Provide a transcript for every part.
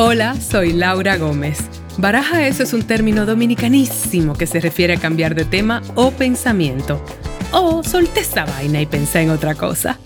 Hola, soy Laura Gómez. Baraja eso es un término dominicanísimo que se refiere a cambiar de tema o pensamiento. O solté esta vaina y pensé en otra cosa.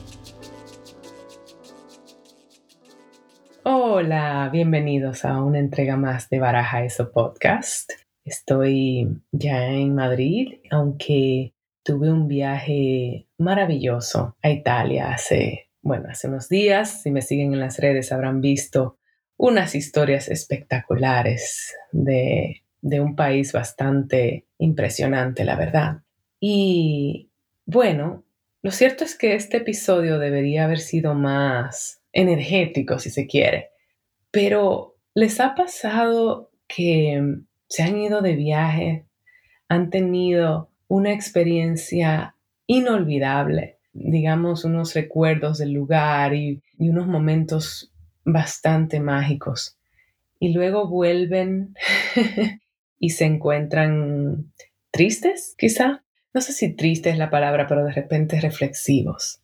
Hola, bienvenidos a una entrega más de Baraja Eso Podcast. Estoy ya en Madrid, aunque tuve un viaje maravilloso a Italia hace, bueno, hace unos días. Si me siguen en las redes habrán visto unas historias espectaculares de, un país bastante impresionante, la verdad. Y bueno, lo cierto es que este episodio debería haber sido más energético, si se quiere, pero ¿les ha pasado que se han ido de viaje, han tenido una experiencia inolvidable, digamos, unos recuerdos del lugar y, y unos momentos bastante mágicos. Y luego vuelven y se encuentran tristes, quizá. No sé si triste es la palabra, pero de repente reflexivos.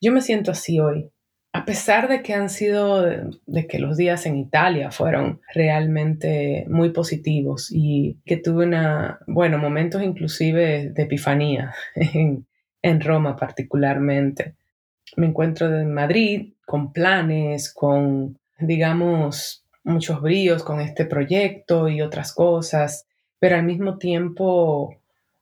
Yo me siento así hoy. A pesar de que han sido, de que los días en Italia fueron realmente muy positivos y que tuve una, bueno, momentos inclusive de epifanía en, en Roma particularmente. Me encuentro en Madrid con planes, con, digamos, muchos bríos con este proyecto y otras cosas, pero al mismo tiempo,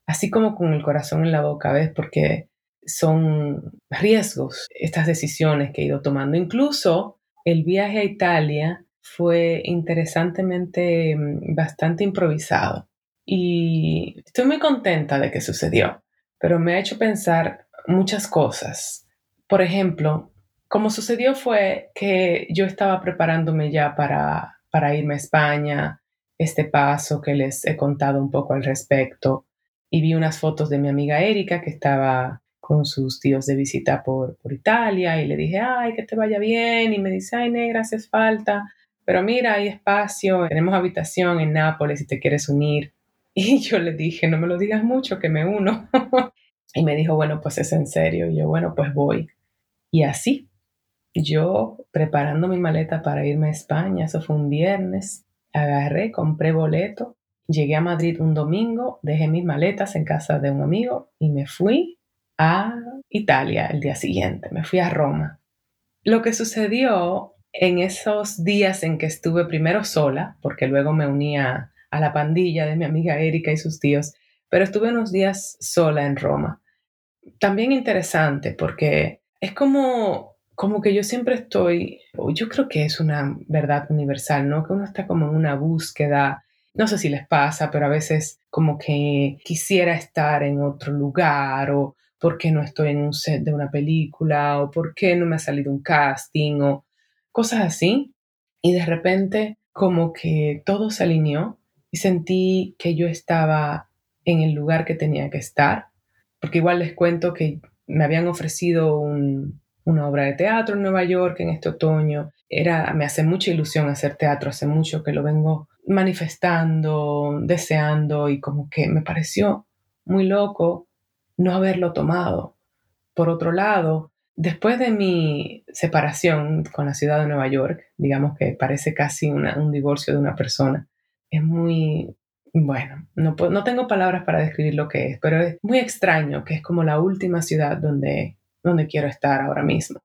así como con el corazón en la boca, ¿ves? Porque son riesgos estas decisiones que he ido tomando. Incluso el viaje a Italia fue interesantemente mm, bastante improvisado y estoy muy contenta de que sucedió, pero me ha hecho pensar muchas cosas. Por ejemplo, como sucedió fue que yo estaba preparándome ya para, para irme a España, este paso que les he contado un poco al respecto, y vi unas fotos de mi amiga Erika que estaba con sus tíos de visita por, por Italia y le dije, ay, que te vaya bien, y me dice, ay, negra, haces falta, pero mira, hay espacio, tenemos habitación en Nápoles si te quieres unir. Y yo le dije, no me lo digas mucho, que me uno. y me dijo, bueno, pues es en serio. Y yo, bueno, pues voy. Y así, yo preparando mi maleta para irme a España, eso fue un viernes, agarré, compré boleto, llegué a Madrid un domingo, dejé mis maletas en casa de un amigo y me fui a Italia el día siguiente, me fui a Roma. Lo que sucedió en esos días en que estuve primero sola, porque luego me unía a la pandilla de mi amiga Erika y sus tíos, pero estuve unos días sola en Roma. También interesante porque es como como que yo siempre estoy, yo creo que es una verdad universal, ¿no? Que uno está como en una búsqueda, no sé si les pasa, pero a veces como que quisiera estar en otro lugar o por qué no estoy en un set de una película o por qué no me ha salido un casting o cosas así. Y de repente como que todo se alineó y sentí que yo estaba en el lugar que tenía que estar, porque igual les cuento que me habían ofrecido un, una obra de teatro en Nueva York en este otoño. Era, me hace mucha ilusión hacer teatro, hace mucho que lo vengo manifestando, deseando y como que me pareció muy loco no haberlo tomado. Por otro lado, después de mi separación con la ciudad de Nueva York, digamos que parece casi un divorcio de una persona, es muy, bueno, no, no tengo palabras para describir lo que es, pero es muy extraño que es como la última ciudad donde donde quiero estar ahora mismo.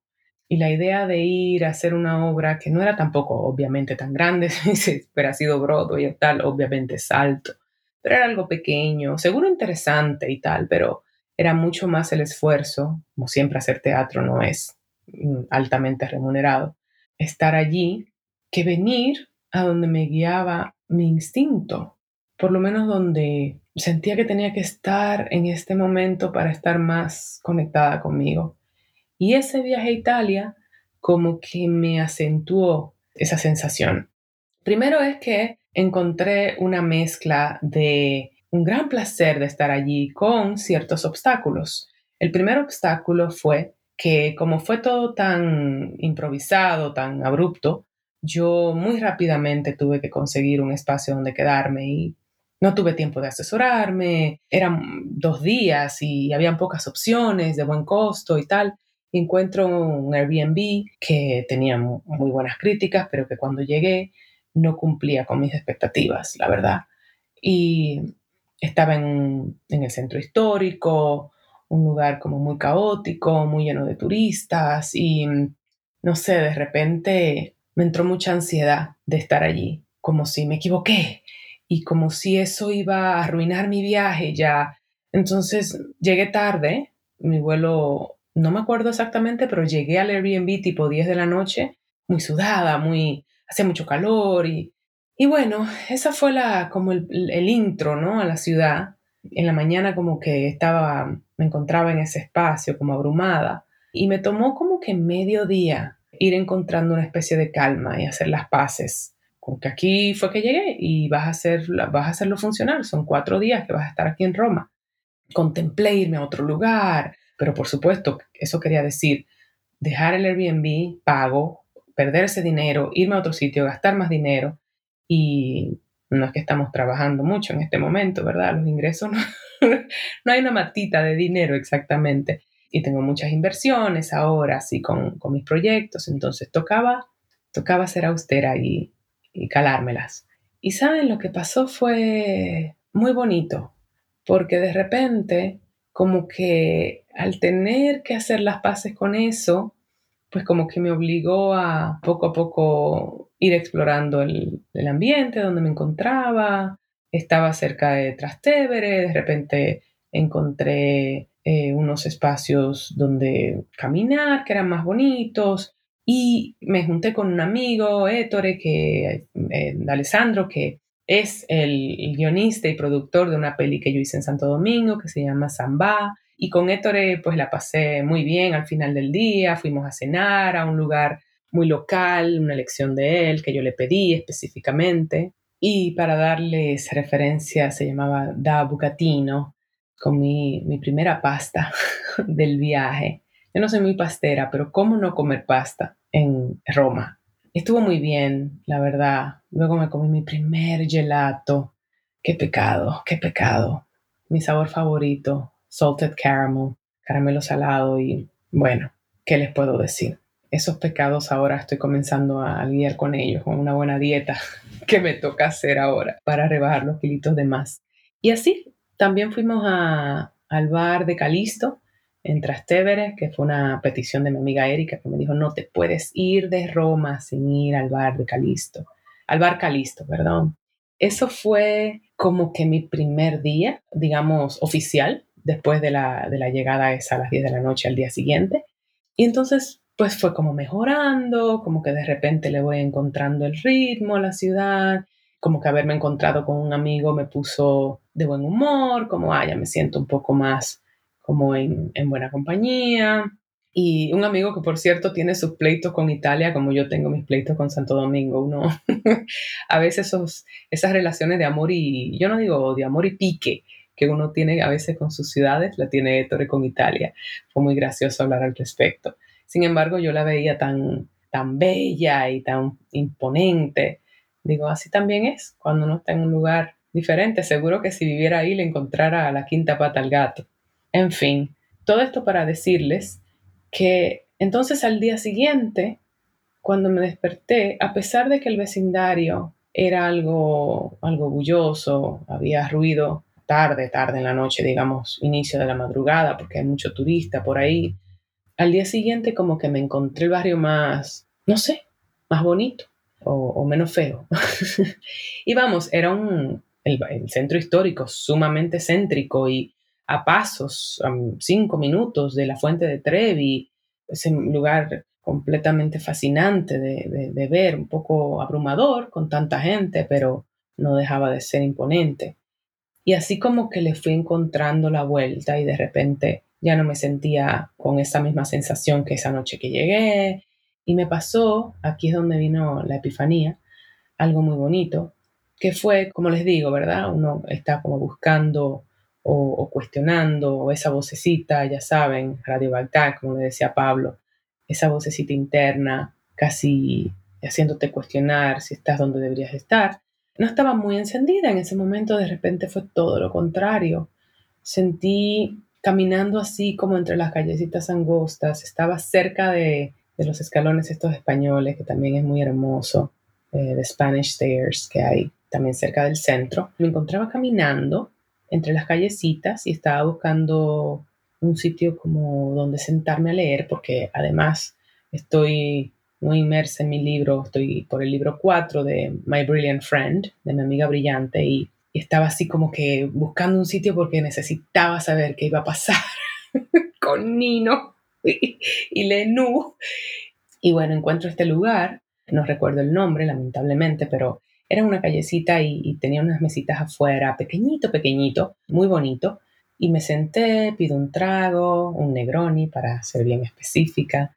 Y la idea de ir a hacer una obra que no era tampoco obviamente tan grande, si hubiera sido Broadway y tal, obviamente es alto, pero era algo pequeño, seguro interesante y tal, pero era mucho más el esfuerzo, como siempre hacer teatro no es mm, altamente remunerado, estar allí que venir a donde me guiaba mi instinto, por lo menos donde sentía que tenía que estar en este momento para estar más conectada conmigo. Y ese viaje a Italia como que me acentuó esa sensación. Primero es que encontré una mezcla de un gran placer de estar allí con ciertos obstáculos. El primer obstáculo fue que como fue todo tan improvisado, tan abrupto, yo muy rápidamente tuve que conseguir un espacio donde quedarme y no tuve tiempo de asesorarme, eran dos días y habían pocas opciones de buen costo y tal. encuentro un Airbnb que tenía muy buenas críticas, pero que cuando llegué no cumplía con mis expectativas, la verdad. Y estaba en, en el centro histórico, un lugar como muy caótico, muy lleno de turistas y no sé, de repente me entró mucha ansiedad de estar allí, como si me equivoqué y como si eso iba a arruinar mi viaje ya. Entonces llegué tarde, mi vuelo, no me acuerdo exactamente, pero llegué al Airbnb tipo 10 de la noche, muy sudada, muy, hacía mucho calor y, y bueno, esa fue la, como el, el intro, ¿no? A la ciudad. En la mañana como que estaba, me encontraba en ese espacio como abrumada y me tomó como que medio día ir encontrando una especie de calma y hacer las paces con que aquí fue que llegué y vas a, hacer, vas a hacerlo funcionar. Son cuatro días que vas a estar aquí en Roma. Contemplé irme a otro lugar, pero por supuesto, eso quería decir dejar el Airbnb pago, perder ese dinero, irme a otro sitio, gastar más dinero y no es que estamos trabajando mucho en este momento, ¿verdad? Los ingresos no, no hay una matita de dinero exactamente y tengo muchas inversiones ahora, así con, con mis proyectos, entonces tocaba, tocaba ser austera y, y calármelas. Y saben, lo que pasó fue muy bonito, porque de repente, como que al tener que hacer las paces con eso, pues como que me obligó a poco a poco ir explorando el, el ambiente donde me encontraba. Estaba cerca de Trastevere, de repente encontré eh, unos espacios donde caminar que eran más bonitos y me junté con un amigo, Ettore, que, eh, Alessandro, que es el, guionista y productor de una peli que yo hice en Santo Domingo que se llama Samba. Y con Ettore pues la pasé muy bien al final del día, fuimos a cenar a un lugar muy local, una lección de él que yo le pedí específicamente. Y para darles referencia se llamaba Da Bucatino, con mi, primera pasta del viaje. Yo no soy muy pastera, pero ¿cómo no comer pasta en Roma? Estuvo muy bien, la verdad. Luego me comí mi primer gelato. Qué pecado, qué pecado. Mi sabor favorito, salted caramel, caramelo salado y bueno, ¿qué les puedo decir? Esos pecados ahora estoy comenzando a lidiar con ellos, con una buena dieta que me toca hacer ahora para rebajar los kilitos de más. Y así, también fuimos al bar de Calisto en Trastevere, que fue una petición de mi amiga Erika que me dijo, no te puedes ir de Roma sin ir al bar de Calisto, al bar Calisto, perdón. Eso fue como que mi primer día, digamos, oficial, después de la, de la llegada esa a las 10 de la noche al día siguiente. Y entonces, pues fue como mejorando, como que de repente le voy encontrando el ritmo a la ciudad como que haberme encontrado con un amigo me puso de buen humor, como, ah, ya me siento un poco más como en, buena compañía. Y un amigo que, por cierto, tiene sus pleitos con Italia, como yo tengo mis pleitos con Santo Domingo. Uno, a veces esas relaciones de amor y, yo no digo de amor y pique, que uno tiene a veces con sus ciudades, la tiene Ettore con Italia. Fue muy gracioso hablar al respecto. Sin embargo, yo la veía tan, tan bella y tan imponente Digo, así también es cuando uno está en un lugar diferente. Seguro que si viviera ahí le encontrara la quinta pata al gato. En fin, todo esto para decirles que entonces al día siguiente, cuando me desperté, a pesar de que el vecindario era algo, algo bulloso, había ruido tarde, tarde en la noche, digamos, inicio de la madrugada, porque hay mucho turista por ahí, al día siguiente como que me encontré el barrio más, no sé, más bonito o, menos feo. y vamos, era un, el, centro histórico sumamente céntrico y a pasos, cinco minutos de la fuente de Trevi, ese lugar completamente fascinante de, de, ver, un poco abrumador con tanta gente, pero no dejaba de ser imponente. Y así como que le fui encontrando la vuelta y de repente ya no me sentía con esa misma sensación que esa noche que llegué, y me pasó, aquí es donde vino la epifanía, algo muy bonito, que fue, como les digo, ¿verdad? Uno está como buscando o, cuestionando esa vocecita, ya saben, Radio Bagdad, como le decía Pablo, esa vocecita interna, casi haciéndote cuestionar si estás donde deberías estar. No estaba muy encendida en ese momento, de repente fue todo lo contrario. Sentí caminando así como entre las callecitas angostas, estaba cerca de, de los escalones estos españoles, que también es muy hermoso. eh, de Spanish Stairs que hay también cerca del centro. Me encontraba caminando entre las callecitas y estaba buscando un sitio como donde sentarme a leer, porque además estoy muy inmersa en mi libro, estoy por el libro 4 de My Brilliant Friend, de mi amiga brillante, y, estaba así como que buscando un sitio porque necesitaba saber qué iba a pasar con Nino y, y Lenú. Y bueno, encuentro este lugar, no recuerdo el nombre, lamentablemente, pero era una callecita y, tenía unas mesitas afuera, pequeñito, pequeñito, muy bonito. Y me senté, pido un trago, un Negroni para ser bien específica.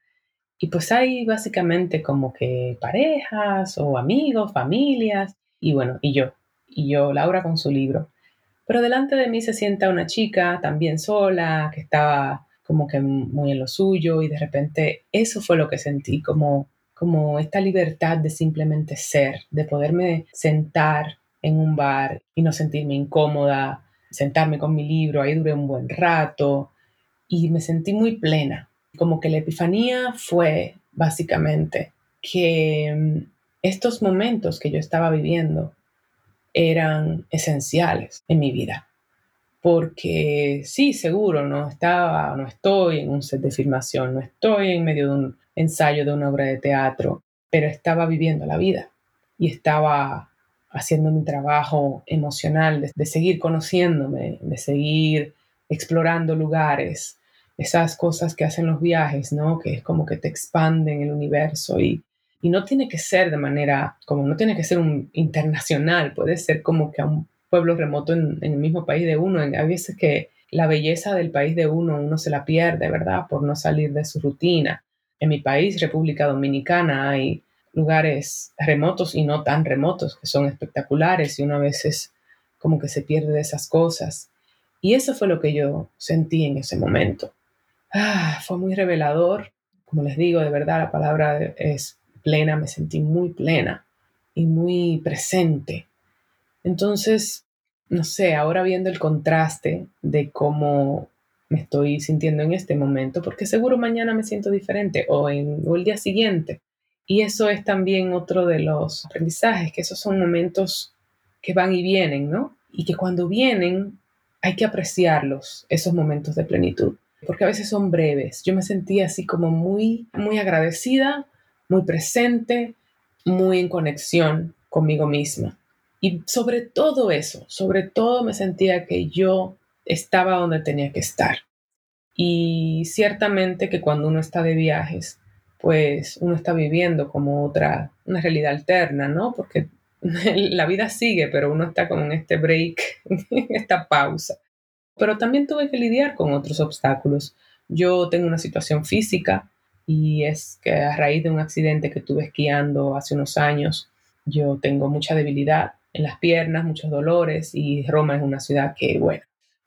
Y pues hay básicamente como que parejas o amigos, familias, y bueno, y yo, y yo, Laura con su libro. Pero delante de mí se sienta una chica también sola, que estaba como que muy en lo suyo, y de repente eso fue lo que sentí, como como esta libertad de simplemente ser, de poderme sentar en un bar y no sentirme incómoda, sentarme con mi libro, ahí duré un buen rato y me sentí muy plena. Como que la epifanía fue básicamente que mm, estos momentos que yo estaba viviendo eran esenciales en mi vida. Porque sí, seguro, no estaba, no estoy en un set de filmación, no estoy en medio de un ensayo de una obra de teatro, pero estaba viviendo la vida y estaba haciendo mi trabajo emocional, de, seguir conociéndome, de seguir explorando lugares, esas cosas que hacen los viajes, ¿no? Que es como que te expanden el universo y, y no tiene que ser de manera, como no tiene que ser un internacional, puede ser como que a un pueblo remoto en, en el mismo país de uno. Hay veces que la belleza del país de uno, uno se la pierde, ¿verdad? Por no salir de su rutina en mi país, República Dominicana, hay lugares remotos y no tan remotos que son espectaculares y uno a veces como que se pierde de esas cosas. Y eso fue lo que yo sentí en ese momento. Ah, fue muy revelador. Como les digo, de verdad la palabra es plena, me sentí muy plena y muy presente. Entonces, no sé, ahora viendo el contraste de cómo me estoy sintiendo en este momento, porque seguro mañana me siento diferente o, en, el día siguiente. Y eso es también otro de los aprendizajes, que esos son momentos que van y vienen, ¿no? Y que cuando vienen hay que apreciarlos, esos momentos de plenitud, porque a veces son breves. Yo me sentía así como muy, muy agradecida, muy presente, muy en conexión conmigo misma. Y sobre todo eso, sobre todo me sentía que yo estaba donde tenía que estar. Y ciertamente que cuando uno está de viajes, pues uno está viviendo como otra, una realidad alterna, ¿no? Porque la vida sigue, pero uno está como en este break, esta pausa. Pero también tuve que lidiar con otros obstáculos. Yo tengo una situación física y es que a raíz de un accidente que tuve esquiando hace unos años, yo tengo mucha debilidad en las piernas, muchos dolores y Roma es una ciudad que, bueno,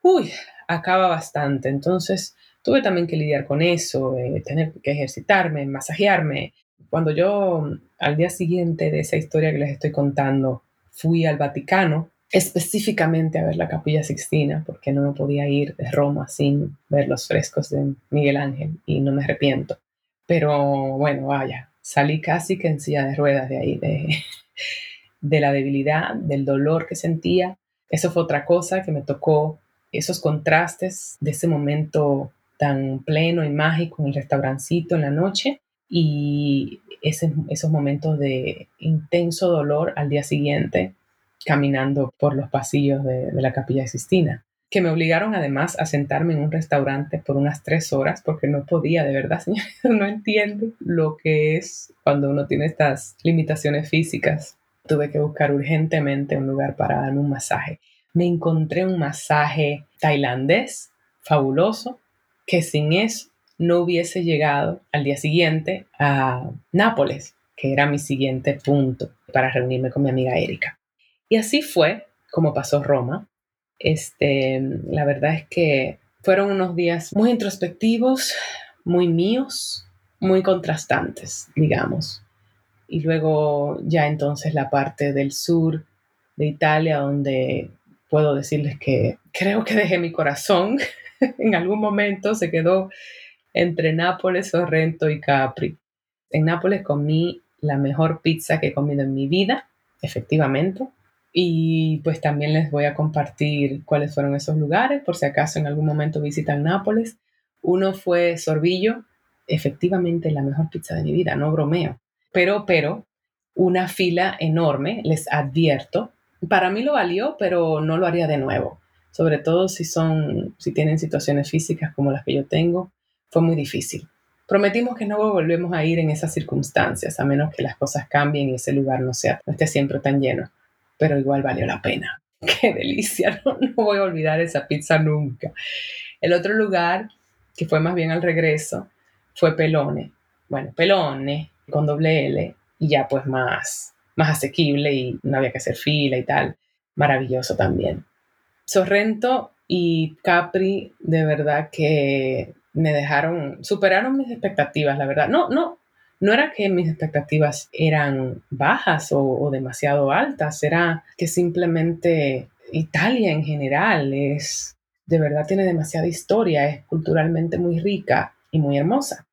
uy, acaba bastante. Entonces tuve también que lidiar con eso, eh, tener que ejercitarme, masajearme. Cuando yo al día siguiente de esa historia que les estoy contando, fui al Vaticano específicamente a ver la capilla Sixtina, porque no me podía ir de Roma sin ver los frescos de Miguel Ángel y no me arrepiento. Pero bueno, vaya, salí casi que en silla de ruedas de ahí, de, de la debilidad, del dolor que sentía. Eso fue otra cosa que me tocó esos contrastes de ese momento tan pleno y mágico en el restaurancito en la noche y esos momentos de intenso dolor al día siguiente caminando por los pasillos de, la capilla Sistina, que me obligaron además a sentarme en un restaurante por unas tres horas porque no podía, de verdad, señores, no entiendo lo que es cuando uno tiene estas limitaciones físicas. Tuve que buscar urgentemente un lugar para darme un masaje me encontré un masaje tailandés fabuloso que sin eso no hubiese llegado al día siguiente a Nápoles, que era mi siguiente punto para reunirme con mi amiga Erika. Y así fue como pasó Roma. Este, la verdad es que fueron unos días muy introspectivos, muy míos, muy contrastantes, digamos. Y luego ya entonces la parte del sur de Italia, donde puedo decirles que creo que dejé mi corazón. en algún momento se quedó entre Nápoles, Sorrento y Capri. En Nápoles comí la mejor pizza que he comido en mi vida, efectivamente. Y pues también les voy a compartir cuáles fueron esos lugares, por si acaso en algún momento visitan Nápoles. Uno fue Sorbillo, efectivamente la mejor pizza de mi vida, no bromeo. Pero, pero, una fila enorme, les advierto. Para mí lo valió, pero no lo haría de nuevo. Sobre todo si son, si tienen situaciones físicas como las que yo tengo, fue muy difícil. Prometimos que no volvemos a ir en esas circunstancias, a menos que las cosas cambien y ese lugar no sea, no esté siempre tan lleno. Pero igual valió la pena. Qué delicia, no, no voy a olvidar esa pizza nunca. El otro lugar, que fue más bien al regreso, fue Pelone. Bueno, Pelone con doble L y ya pues más, más asequible y no había que hacer fila y tal. Maravilloso también. Sorrento y Capri, de verdad que me dejaron, superaron mis expectativas, la verdad. No, no, no era que mis expectativas eran bajas o, demasiado altas, era que simplemente Italia en general es, de verdad tiene demasiada historia, es culturalmente muy rica y muy hermosa.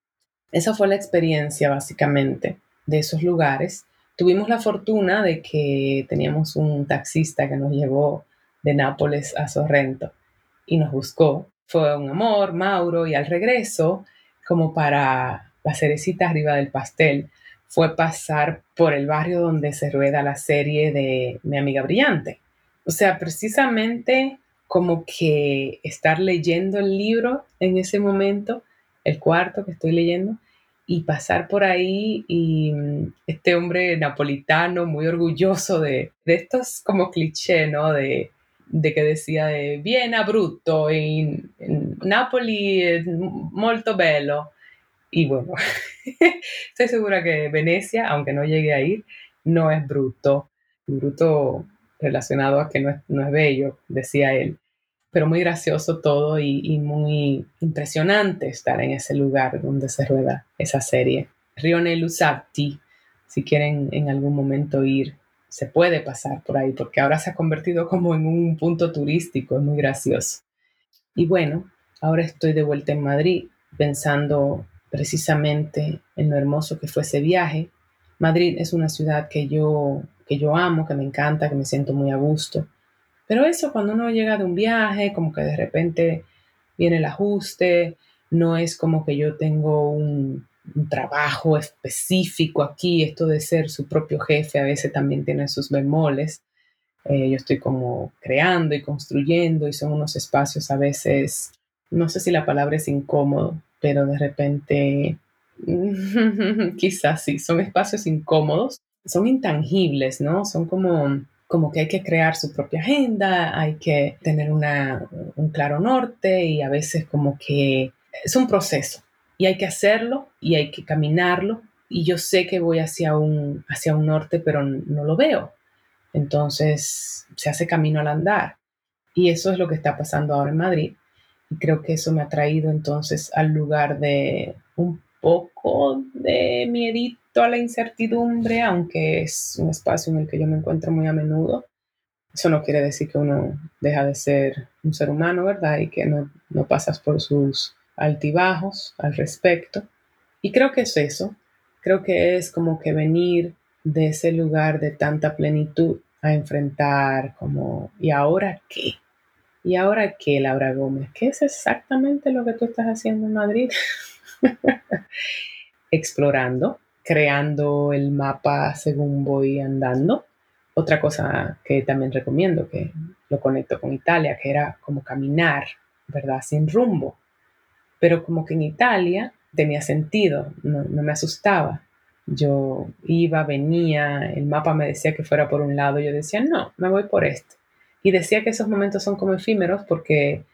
Esa fue la experiencia básicamente de esos lugares. Tuvimos la fortuna de que teníamos un taxista que nos llevó de Nápoles a Sorrento y nos buscó. Fue un amor, Mauro, y al regreso, como para la cerecita arriba del pastel, fue pasar por el barrio donde se rueda la serie de Mi amiga brillante. O sea, precisamente como que estar leyendo el libro en ese momento, el cuarto que estoy leyendo, y pasar por ahí y mm, este hombre napolitano muy orgulloso de, de estos como cliché, ¿no? De, de que decía de Viena brutto, y Napoli es molto bello. Y bueno, estoy segura que Venecia, aunque no llegue a ir, no es bruto. Bruto relacionado a que no es, no es bello, decía él pero muy gracioso todo y, muy impresionante estar en ese lugar donde se rueda esa serie. Rione Lusatti, si quieren en algún momento ir, se puede pasar por ahí porque ahora se ha convertido como en un punto turístico, es muy gracioso. Y bueno, ahora estoy de vuelta en Madrid pensando precisamente en lo hermoso que fue ese viaje. Madrid es una ciudad que yo, que yo amo, que me encanta, que me siento muy a gusto pero eso cuando uno llega de un viaje, como que de repente viene el ajuste, no es como que yo tengo un, trabajo específico aquí, esto de ser su propio jefe a veces también tiene sus bemoles. Eh, yo estoy como creando y construyendo y son unos espacios a veces, no sé si la palabra es incómodo, pero de repente quizás sí, son espacios incómodos, son intangibles, ¿no? Son como como que hay que crear su propia agenda, hay que tener un claro norte y a veces como que es un proceso. Y hay que hacerlo y hay que caminarlo. Y yo sé que voy hacia un, hacia un norte pero no lo veo. Entonces se hace camino al andar. Y eso es lo que está pasando ahora en Madrid. Y creo que eso me ha traído entonces al lugar de un poco de miedito a la incertidumbre, aunque es un espacio en el que yo me encuentro muy a menudo. Eso no quiere decir que uno deja de ser un ser humano, ¿verdad? Y que no, no pasas por sus altibajos al respecto. Y creo que es eso. Creo que es como que venir de ese lugar de tanta plenitud a enfrentar como, ¿y ahora qué? ¿Y ahora qué, Laura Gómez? ¿Qué es exactamente lo que tú estás haciendo en Madrid? Explorando, creando el mapa según voy andando. Otra cosa que también recomiendo, que lo conecto con Italia, que era como caminar, ¿verdad? Sin rumbo. Pero como que en Italia tenía sentido, no, me asustaba. Yo iba, venía, el mapa me decía que fuera por un lado, yo decía, no, me voy por este. Y decía que esos momentos son como efímeros porque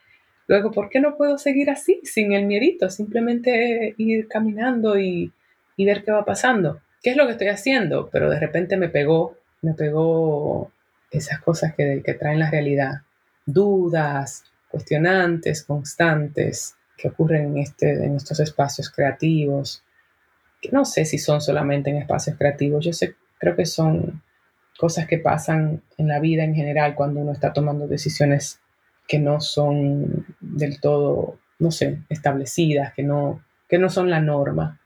luego, ¿por qué no puedo seguir así, sin el miedito? Simplemente ir caminando y y ver qué va pasando. ¿Qué es lo que estoy haciendo? Pero de repente me pegó, me pegó esas cosas que, que traen la realidad. Dudas, cuestionantes, constantes, que ocurren en, este, en estos espacios creativos. Que no sé si son solamente en espacios creativos, yo sé, creo que son cosas que pasan en la vida en general cuando uno está tomando decisiones que no son del todo, no sé, establecidas, que no, que no son la norma.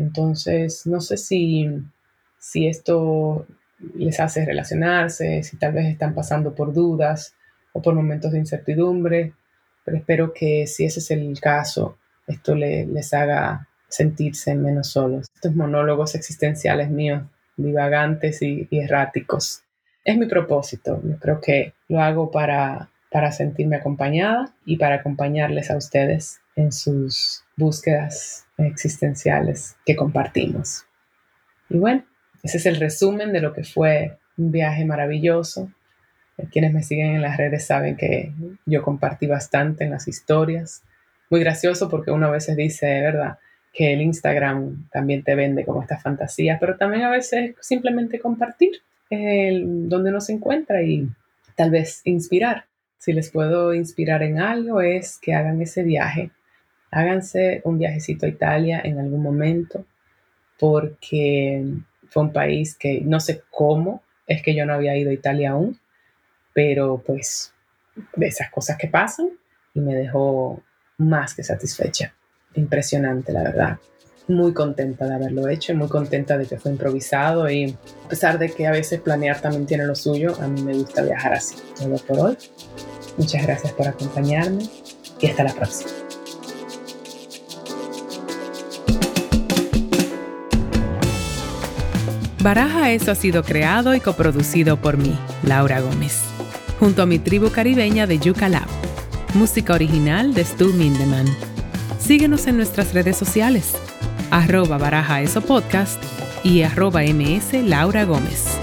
Entonces, no sé si, si esto les hace relacionarse, si tal vez están pasando por dudas o por momentos de incertidumbre, pero espero que si ese es el caso, esto les haga sentirse menos solos. Estos monólogos existenciales míos, divagantes y, erráticos. Es mi propósito. Yo creo que lo hago para, para sentirme acompañada y para acompañarles a ustedes en sus búsquedas existenciales que compartimos. Y bueno, ese es el resumen de lo que fue un viaje maravilloso. Quienes me siguen en las redes saben que yo compartí bastante en las historias. Muy gracioso porque uno a veces dice, ¿verdad? Que el Instagram también te vende como estas fantasías, pero también a veces simplemente compartir donde uno se encuentra y tal vez inspirar. Si les puedo inspirar en algo es que hagan ese viaje. Háganse un viajecito a Italia en algún momento porque fue un país que no sé cómo es que yo no había ido a Italia aún, pero pues de esas cosas que pasan y me dejó más que satisfecha. Impresionante, la verdad. Muy contenta de haberlo hecho y muy contenta de que fue improvisado y a pesar de que a veces planear también tiene lo suyo, a mí me gusta viajar así. Todo por hoy. Muchas gracias por acompañarme y hasta la próxima. Baraja Eso ha sido creado y coproducido por mí, Laura Gómez, junto a mi tribu caribeña de Yuca Lab. Música original de Stu Mindeman. Síguenos en nuestras redes sociales, arroba Baraja Eso Podcast y arroba ms Laura Gómez.